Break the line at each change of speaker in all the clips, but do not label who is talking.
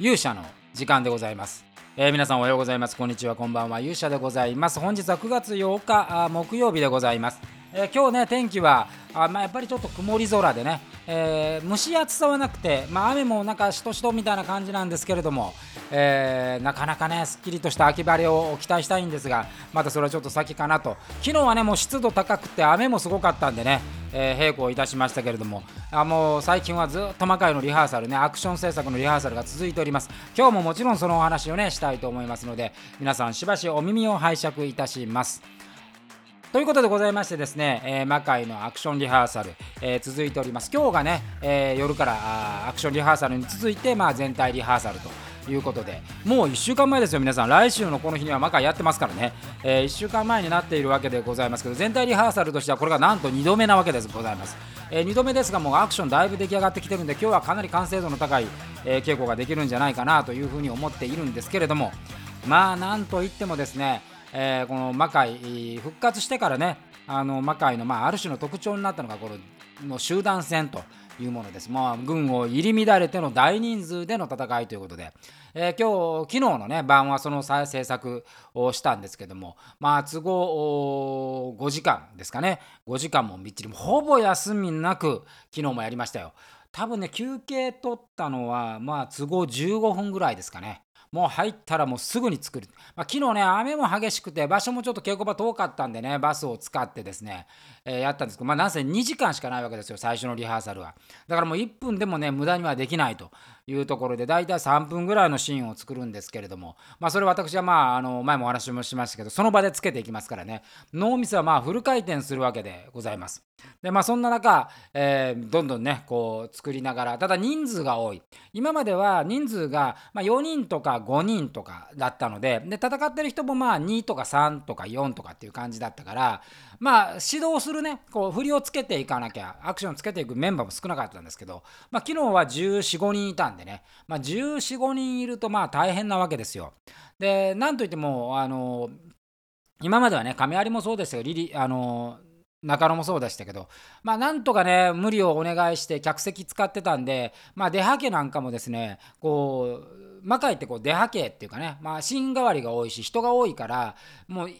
勇者の時間でございます、えー皆さんおはようございます。こんにちは。こんばんは。勇者でございます。本日は9月8日あ木曜日でございます、えー今日ね天気はあ、まあ、やっぱりちょっと曇り空でね、えー蒸し暑さはなくて、まあ、雨もなんかしとしとみたいな感じなんですけれども、えーなかなかねすっきりとした秋晴れを期待したいんですがまたそれはちょっと先かなと。昨日はねもう湿度高くて雨もすごかったんでねえー並行いたしましたけれどもあもう最近はずっと魔界のリハーサルねアクション制作のリハーサルが続いております。今日ももちろんそのお話をねしたいと思いますので皆さんしばしお耳を拝借いたします。ということでございましてですね、えー魔界のアクションリハーサル、えー続いております。今日がね、えー夜からアクションリハーサルに続いて、まあ、全体リハーサルということでもう1週間前ですよ皆さん。来週のこの日には魔界やってますからね、え1週間前になっているわけでございますけど全体リハーサルとしてはこれがなんと2度目なわけですございます、え2度目ですがもうアクションだいぶ出来上がってきてるんで今日はかなり完成度の高い、えー稽古ができるんじゃないかなというふうに思っているんですけれどもまあなんといってもですねえーこの魔界復活してからねあの魔界の、まあ、ある種の特徴になったのがこの集団戦というものです、まあ、軍を入り乱れての大人数での戦いということで、えー今日昨日のね晩はそのさ制作をしたんですけどもまあ都合5時間ですかね。5時間もみっちりほぼ休みなく昨日もやりましたよ。多分ね休憩取ったのはまあ都合15分ぐらいですかね。もう入ったらもうすぐに作る、まあ、昨日ね雨も激しくて場所もちょっと稽古場遠かったんでねバスを使ってですね、えーやったんですけどまあなんせ2時間しかないわけですよ最初のリハーサルは。だからもう1分でもね無駄にはできないというところで大体3分ぐらいのシーンを作るんですけれどもまあそれ私はまああの前もお話もしましたけどその場でつけていきますからね。脳みそはまあフル回転するわけでございます。でまあそんな中、えーどんどんねこう作りながらただ人数が多い。今までは人数が、まあ、4人とか5人とかだったのでで戦ってる人もまあ2とか3とか4とかっていう感じだったからまあ指導するねこう振りをつけていかなきゃアクションをつけていくメンバーも少なかったんですけど、まあ、昨日は1415人いたんでね、まあ、1415人いるとまあ大変なわけですよ。でなんといってもあの今まではね亀有もそうですよリリあの中野もそうでしたけど、まあ、なんとかね、無理をお願いして、客席使ってたんで、まあ、出はけなんかもですね、こう、魔界ってこう出はけっていうかね、まあ、シーン代わりが多いし、人が多いから、もう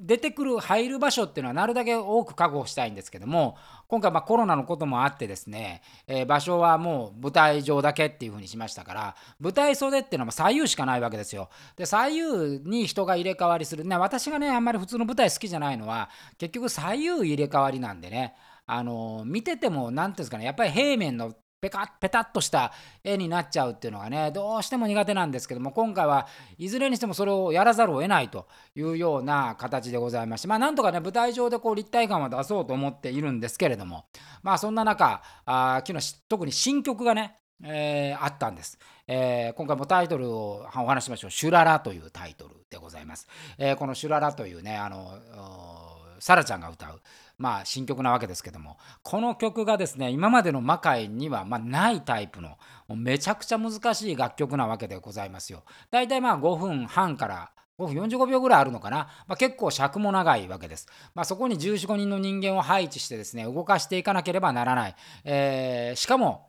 出てくる、入る場所っていうのはなるだけ多く確保したいんですけども、今回まコロナのこともあってですね、えー場所はもう舞台上だけっていう風にしましたから、舞台袖っていうのは左右しかないわけですよ。で、左右に人が入れ替わりする。ね、私がね、あんまり普通の舞台好きじゃないのは、結局左右入れ替わりなんでね、あの見てても、なんていうんですかね、やっぱり平面のペカッペタッとした絵になっちゃうっていうのがねどうしても苦手なんですけども今回はいずれにしてもそれをやらざるを得ないというような形でございましてまあなんとかね舞台上でこう立体感は出そうと思っているんですけれどもまあそんな中あ昨日特に新曲がねえーあったんです、えー今回もタイトルをお話ししましょう「シュララ」というタイトルでございます、えーこの「シュララ」というねあのサラちゃんが歌うまあ新曲なわけですけどもこの曲がですね今までの魔界にはまあないタイプのめちゃくちゃ難しい楽曲なわけでございますよ。だいたいまあ5分半から5分45秒ぐらいあるのかな、まあ、結構尺も長いわけです。まあ、そこに14、5人の人間を配置してですね動かしていかなければならない。えーしかも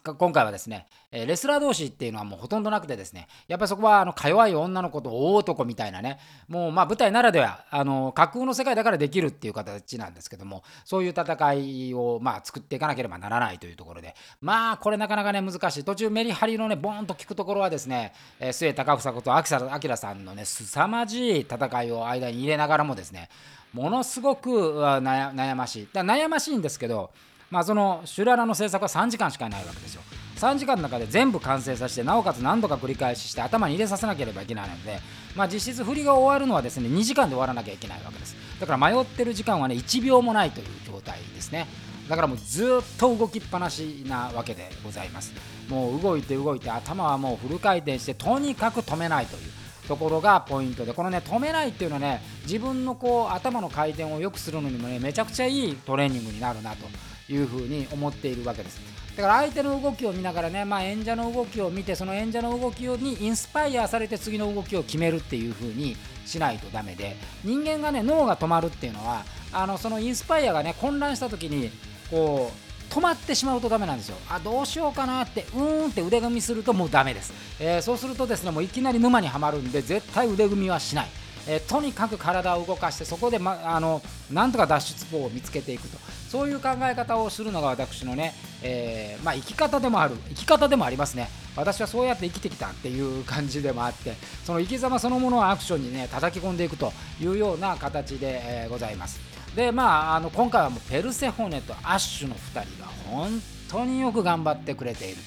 今回はですね、えレスラー同士っていうのはもうほとんどなくてですね、やっぱりそこはあのか弱い女の子と大男みたいなね、もうまあ舞台ならでは、あの架空の世界だからできるっていう形なんですけども、そういう戦いをまあ作っていかなければならないというところで、まあこれなかなかね難しい。途中メリハリのね、ボーンと聞くところはですね、え末高房子と秋明さんのね、凄まじい戦いを間に入れながらもですね、ものすごく悩悩ましい。だ悩ましいんですけど、まあ、そのシュララの制作は3時間しかないわけですよ。3時間の中で全部完成させてなおかつ何度か繰り返しして頭に入れさせなければいけないので、まあ、実質振りが終わるのはですね2時間で終わらなきゃいけないわけです。だから迷ってる時間はね1秒もないという状態ですね。だからもうずっと動きっぱなしなわけでございます。もう動いて動いて頭はもうフル回転してとにかく止めないというところがポイントでこのね止めないっていうのはね自分のこう頭の回転を良くするのにもねめちゃくちゃいいトレーニングになるなと。いうふうに思っているわけです。だから相手の動きを見ながらね、まあ、演者の動きを見てその演者の動きにインスパイアされて次の動きを決めるっていう風にしないとダメで人間がね脳が止まるっていうのはあのそのインスパイアがね混乱した時にこう止まってしまうとダメなんですよ。あどうしようかなってうーんって腕組みするともうダメです、えー、そうするとですねもういきなり沼にはまるんで絶対腕組みはしない。えー、とにかく体を動かしてそこで、ま、あのなんとか脱出法を見つけていくと。そういう考え方をするのが私のね、えー、まあ、生き方でもある生き方でもありますね。私はそうやって生きてきたっていう感じでもあってその生き様そのものをアクションにね叩き込んでいくというような形で、えー、ございます。でまああの今回はもうペルセホネとアッシュの2人が本当によく頑張ってくれている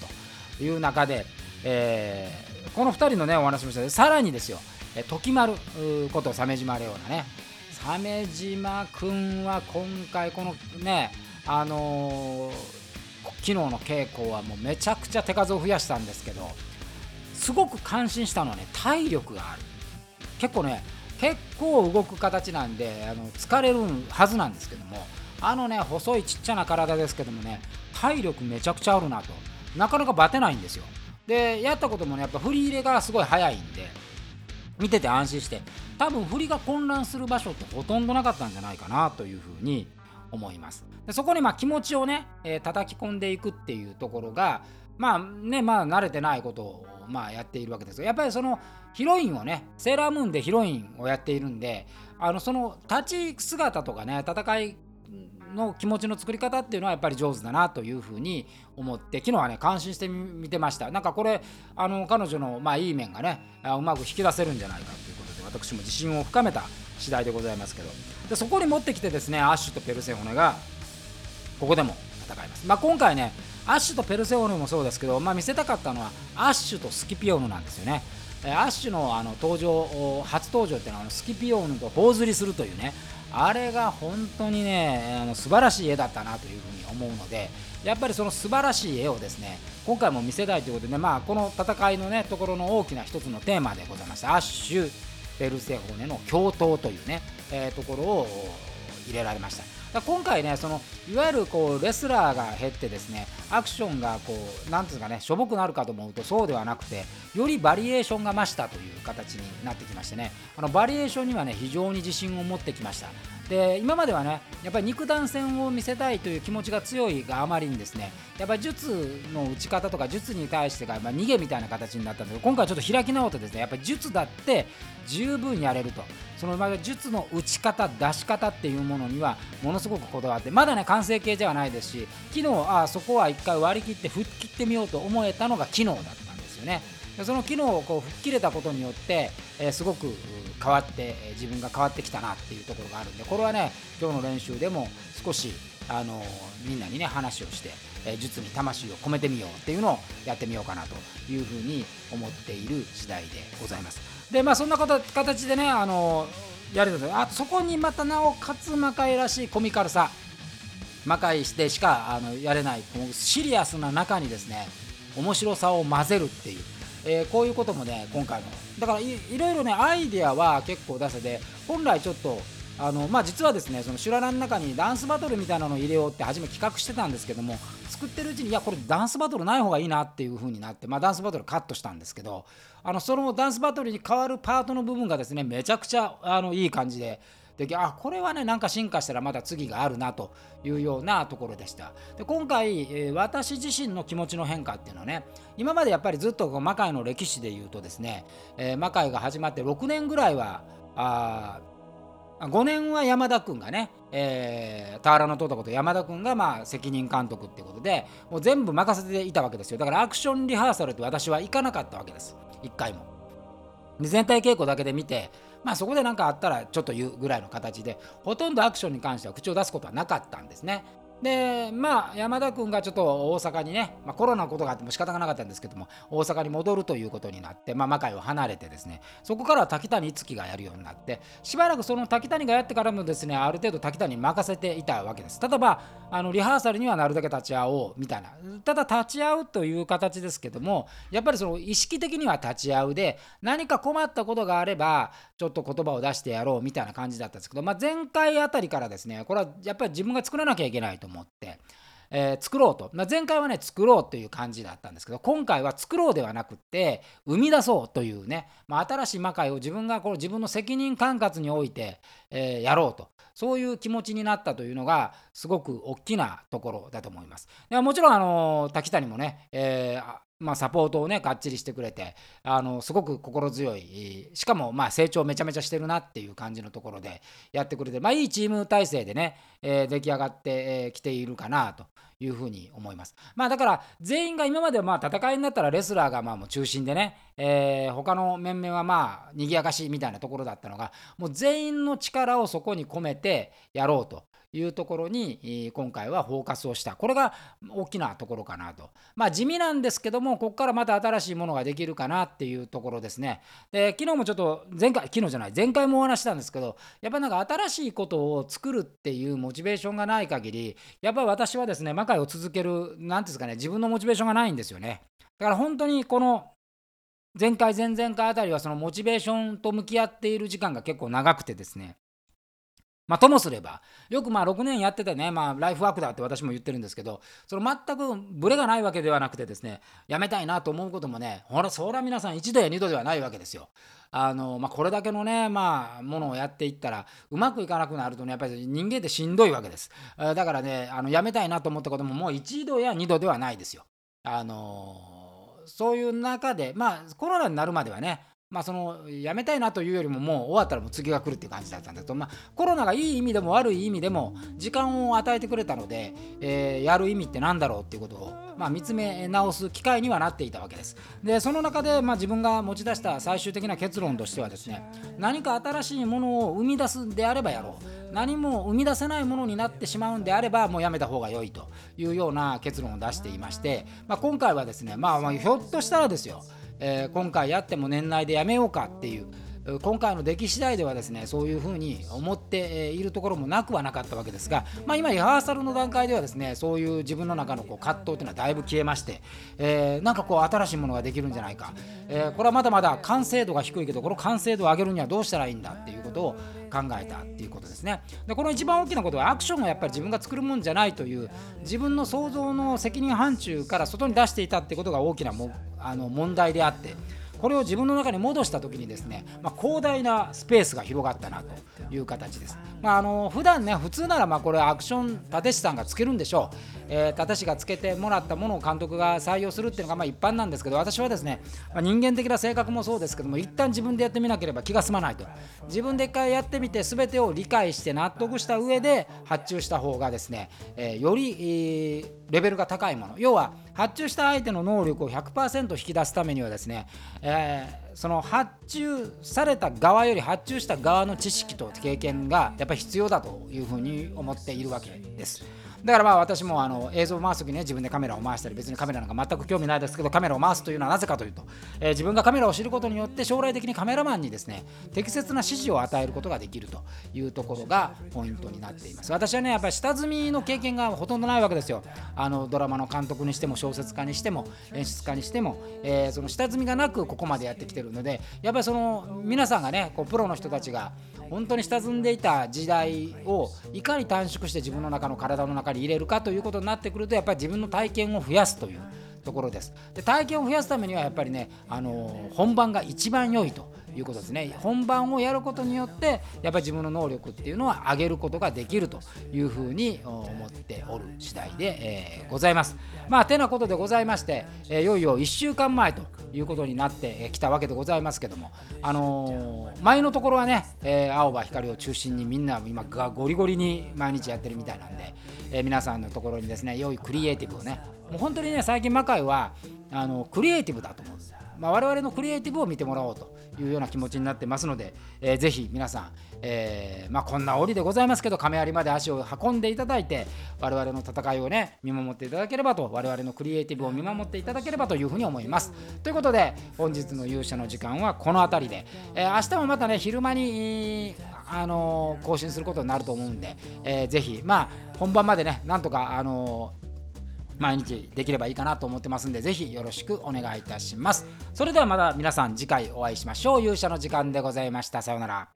という中で、えー、この2人のねお話もしたさらにですよ。時丸こと鮫島レオナね。鮫島君は今回このねあのー、昨日の稽古はもうめちゃくちゃ手数を増やしたんですけどすごく感心したのはね体力がある。結構ね結構動く形なんであの疲れるはずなんですけどもあのね細いちっちゃな体ですけどもね体力めちゃくちゃあるなと。なかなかバテないんですよ。でやったこともねやっぱ振り入れがすごい早いんで見てて安心して。多分振りが混乱する場所ってほとんどなかったんじゃないかなというふうに思います。でそこにまあ気持ちをね、えー、叩き込んでいくっていうところがまあねまあ慣れてないことをまあやっているわけですがやっぱりそのヒロインをねセーラームーンでヒロインをやっているんであのその立ち姿とかね戦いの気持ちの作り方っていうのはやっぱり上手だなというふうに思って昨日はね感心してみてました。なんかこれあの彼女のまあいい面がねうまく引き出せるんじゃないかということで私も自信を深めた次第でございますけど。でそこに持ってきてですねアッシュとペルセホネがここでも戦います、まあ、今回ねアッシュとペルセオネもそうですけど、まあ、見せたかったのはアッシュとスキピオヌなんですよね。アッシュのあの登場初登場っていうのはスキピオヌと頬ずりするというねあれが本当にねあの素晴らしい絵だったなというふうに思うのでやっぱりその素晴らしい絵をですね今回も見せたいということで、まあ、この戦いのねところの大きな一つのテーマでございましたアッシュ・ペルセホネの共闘というね、えー、ところを入れられました。今回ねそのいわゆるこうレスラーが減ってですねアクションがこう何ていうかねしょぼくなるかと思うとそうではなくてよりバリエーションが増したという形になってきましてね。あのバリエーションにはね非常に自信を持ってきました。で今まではねやっぱり肉弾戦を見せたいという気持ちが強いがあまりにですねやっぱ術の打ち方とか術に対してが、まあ、逃げみたいな形になったんですけど今回はちょっと開き直ってですねやっぱり術だって十分やれると。その術の打ち方出し方っていうものにはものすごくこだわってまだね完成形ではないですし昨日あそこは一回割り切って吹っ切ってみようと思えたのが昨日だったんですよねその機能をこう吹っ切れたことによって、え、すごく変わって、自分が変わってきたなっていうところがあるんでこれはね今日の練習でも少し、あの、みんなにね話をして、え、術に魂を込めてみようっていうのをやってみようかなというふうに思っている次第でございます。でまあそんな形でね、あのやれたあそこにまたなおかつ魔界らしいコミカルさ魔界してしかあのやれない。このシリアスな中にですね面白さを混ぜるっていう。えー、こういうこともね今回のだからいろいろねアイデアは結構出せて本来ちょっとあのまあ、実はですねその修羅の中にダンスバトルみたいなのを入れようって初め企画してたんですけども作ってるうちにいやこれダンスバトルない方がいいなっていう風になって、まあ、ダンスバトルカットしたんですけどあのそのダンスバトルに変わるパートの部分がですねめちゃくちゃあのいい感じでであこれはねなんか進化したらまだ次があるなというようなところでした。で今回、私自身の気持ちの変化っていうのはね今までやっぱりずっとこう魔界の歴史でいうとですね、えー、魔界が始まって6年ぐらいはあ5年は山田君がね、えー、田原の戸こと山田君がまあ責任監督ってことでもう全部任せていたわけですよ。だからアクションリハーサルって私は行かなかったわけです。1回も。全体稽古だけで見てまあそこで何かあったらちょっと言うぐらいの形でほとんどアクションに関しては口を出すことはなかったんですね。でまあ山田君がちょっと大阪にね、まあ、コロナのことがあっても仕方がなかったんですけども大阪に戻るということになって、まあ、魔界を離れてですねそこからは滝谷樹がやるようになってしばらくその滝谷がやってからもですねある程度滝谷に任せていたわけです。ただまあのリハーサルにはなるだけ立ち会おうみたいな。ただ立ち会うという形ですけどもやっぱりその意識的には立ち会うで何か困ったことがあればちょっと言葉を出してやろうみたいな感じだったんですけど、まあ、前回あたりからですねこれはやっぱり自分が作らなきゃいけないと思って、えー、作ろうと、まあ、前回はね作ろうという感じだったんですけど今回は作ろうではなくて生み出そうというね、まあ、新しい魔界を自分がこの自分の責任管轄において、えー、やろうとそういう気持ちになったというのがすごく大きなところだと思います。でもちろんあの滝谷もね、えーまあ、サポートをねがっちりしてくれてあのすごく心強いしかもまあ成長めちゃめちゃしてるなっていう感じのところでやってくれて、まあ、いいチーム体制でね、えー、出来上がってきているかなというふうに思います。まあだから全員が今までまあ戦いになったらレスラーがまあもう中心でね、えー、他の面々はまあ賑やかしみたいなところだったのがもう全員の力をそこに込めてやろうというところに今回はフォーカスをした。これが大きなところかなと。まあ地味なんですけどもここからまた新しいものができるかなっていうところですね。で昨日もちょっと前回昨日じゃない前回もお話したんですけどやっぱなんか新しいことを作るっていうモチベーションがない限りやっぱ私はですね魔界を続ける何ですかね自分のモチベーションがないんですよね。だから本当にこの前回前々回あたりはそのモチベーションと向き合っている時間が結構長くてですね。まあ、ともすれば、よくまあ6年やっててね、まあ、ライフワークだって私も言ってるんですけど、その全くブレがないわけではなくてですね、やめたいなと思うこともね、ほら、そら皆さん1度や2度ではないわけですよ。あのまあ、これだけのね、まあ、ものをやっていったら、うまくいかなくなるとね、やっぱり人間ってしんどいわけです。だからね、あのやめたいなと思ったことも、もう1度や2度ではないですよ。あのそういう中で、まあ、コロナになるまではね、まあ、そのやめたいなというよりももう終わったらもう次が来るっていう感じだったんだけど、まあ、コロナがいい意味でも悪い意味でも時間を与えてくれたので、えー、やる意味って何だろうっていうことを、まあ、見つめ直す機会にはなっていたわけです。でその中で、まあ、自分が持ち出した最終的な結論としてはですね何か新しいものを生み出すんであればやろう。何も生み出せないものになってしまうんであればもうやめた方が良いというような結論を出していまして、まあ、今回はですね、まあ、まあひょっとしたらですよ。えー、今回やっても年内でやめようかっていう今回の出来次第ではですねそういうふうに思っているところもなくはなかったわけですが、まあ、今リハーサルの段階ではですねそういう自分の中のこう葛藤というのはだいぶ消えまして、えー、なんかこう新しいものができるんじゃないか、えー、これはまだまだ完成度が低いけどこの完成度を上げるにはどうしたらいいんだっていうことを考えたっていうことですね。でこの一番大きなことはアクションはやっぱり自分が作るもんじゃないという自分の想像の責任範疇から外に出していたってことが大きなもあの問題であってこれを自分の中に戻した時にですね、まあ、広大なスペースが広がったなと。いう形です。まあ、あの普段ね普通ならまこれアクション立石さんがつけるんでしょう、えー、立石がつけてもらったものを監督が採用するっていうのがま一般なんですけど私はですね、まあ、人間的な性格もそうですけども一旦自分でやってみなければ気が済まないと自分で一回やってみて全てを理解して納得した上で発注した方がですね、えー、より、レベルが高いもの要は発注した相手の能力を100%引き出すためにはですね、えー、その発注された側より発注した側の知識と経験がやっぱり必要だというふうに思っているわけです。だからまあ私もあの映像を回す時にね自分でカメラを回したり別にカメラなんか全く興味ないですけどカメラを回すというのはなぜかというと、えー、自分がカメラを知ることによって将来的にカメラマンにですね適切な指示を与えることができるというところがポイントになっています。私はねやっぱり下積みの経験がほとんどないわけですよ。あのドラマの監督にしても小説家にしても演出家にしても、えー、その下積みがなくここまでやってきてるのでやっぱりその皆さんがねこうプロの人たちが本当に下積んでいた時代をいかに短縮して自分の中の体の中に入れるかということになってくるとやっぱり自分の体験を増やすというところです。で体験を増やすためにはやっぱりねあの本番が一番良いということですね。本番をやることによってやっぱり自分の能力っていうのは上げることができるというふうに思っておる次第で、えー、ございます。まあてなことでございまして、えー、いよいよ1週間前ということになってきたわけでございますけどもあのー、前のところはね、え青葉光を中心にみんな今がゴリゴリに毎日やってるみたいなんで、え皆さんのところにですね良いクリエイティブをねもう本当にね最近魔界はあのクリエイティブだと思う。んですまあ、我々のクリエイティブを見てもらおうというような気持ちになってますので、えー、ぜひ皆さん、えー、まあ、こんな折でございますけど亀有まで足を運んでいただいて我々の戦いをね見守っていただければと我々のクリエイティブを見守っていただければというふうに思います。ということで本日の勇者の時間はこの辺りで、えー、明日もまたね昼間にあの更新することになると思うんで、えー、ぜひまあ本番までねなんとかあの毎日できればいいかなと思ってますんで、ぜひよろしくお願いいたします。それではまた皆さん次回お会いしましょう。勇者の時間でございました。さようなら。